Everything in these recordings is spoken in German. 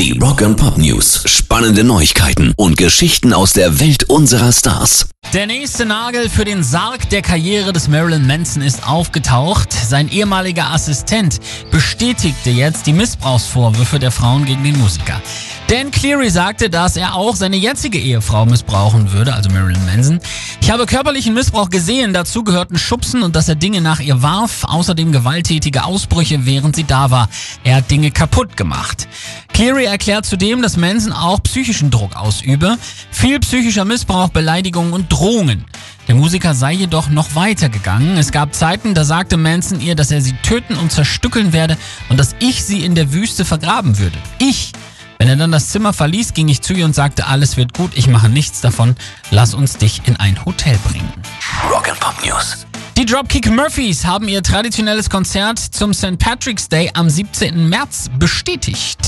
Die Rock and Pop News. Spannende Neuigkeiten und Geschichten aus der Welt unserer Stars. Der nächste Nagel für den Sarg der Karriere des Marilyn Manson ist aufgetaucht. Sein ehemaliger Assistent bestätigte jetzt die Missbrauchsvorwürfe der Frauen gegen den Musiker. Dan Cleary sagte, dass er auch seine jetzige Ehefrau missbrauchen würde, also Marilyn Manson. Ich habe körperlichen Missbrauch gesehen, dazu gehörten Schubsen und dass er Dinge nach ihr warf, außerdem gewalttätige Ausbrüche, während sie da war. Er hat Dinge kaputt gemacht. Cleary erklärt zudem, dass Manson auch psychischen Druck ausübe, viel psychischer Missbrauch, Beleidigungen und Drohungen. Der Musiker sei jedoch noch weitergegangen. Es gab Zeiten, da sagte Manson ihr, dass er sie töten und zerstückeln werde und dass ich sie in der Wüste vergraben würde. Ich er dann das Zimmer verließ, ging ich zu ihr und sagte, alles wird gut, ich mache nichts davon, lass uns dich in ein Hotel bringen. Rock'n'Pop News. Die Dropkick Murphys haben ihr traditionelles Konzert zum St. Patrick's Day am 17. März bestätigt.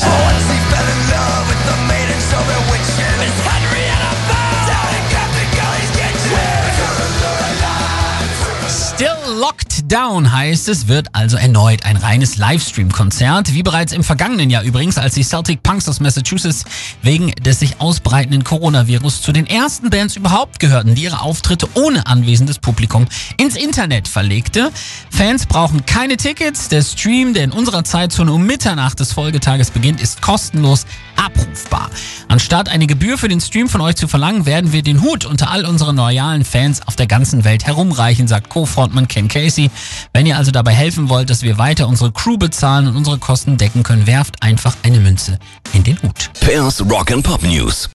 Still Locked Down heißt es, wird also erneut ein reines Livestream-Konzert, wie bereits im vergangenen Jahr übrigens, als die Celtic Punks aus Massachusetts wegen des sich ausbreitenden Coronavirus zu den ersten Bands überhaupt gehörten, die ihre Auftritte ohne anwesendes Publikum ins Internet verlegte. Fans brauchen keine Tickets, der Stream, der in unserer Zeitzone um Mitternacht des Folgetages beginnt, ist kostenlos abrufbar. Anstatt eine Gebühr für den Stream von euch zu verlangen, werden wir den Hut unter all unseren loyalen Fans auf der ganzen Welt herumreichen, sagt Co-Frontmann Ken Casey. Wenn ihr also dabei helfen wollt, dass wir weiter unsere Crew bezahlen und unsere Kosten decken können, werft einfach eine Münze in den Hut. Pairs Rock and Pop News.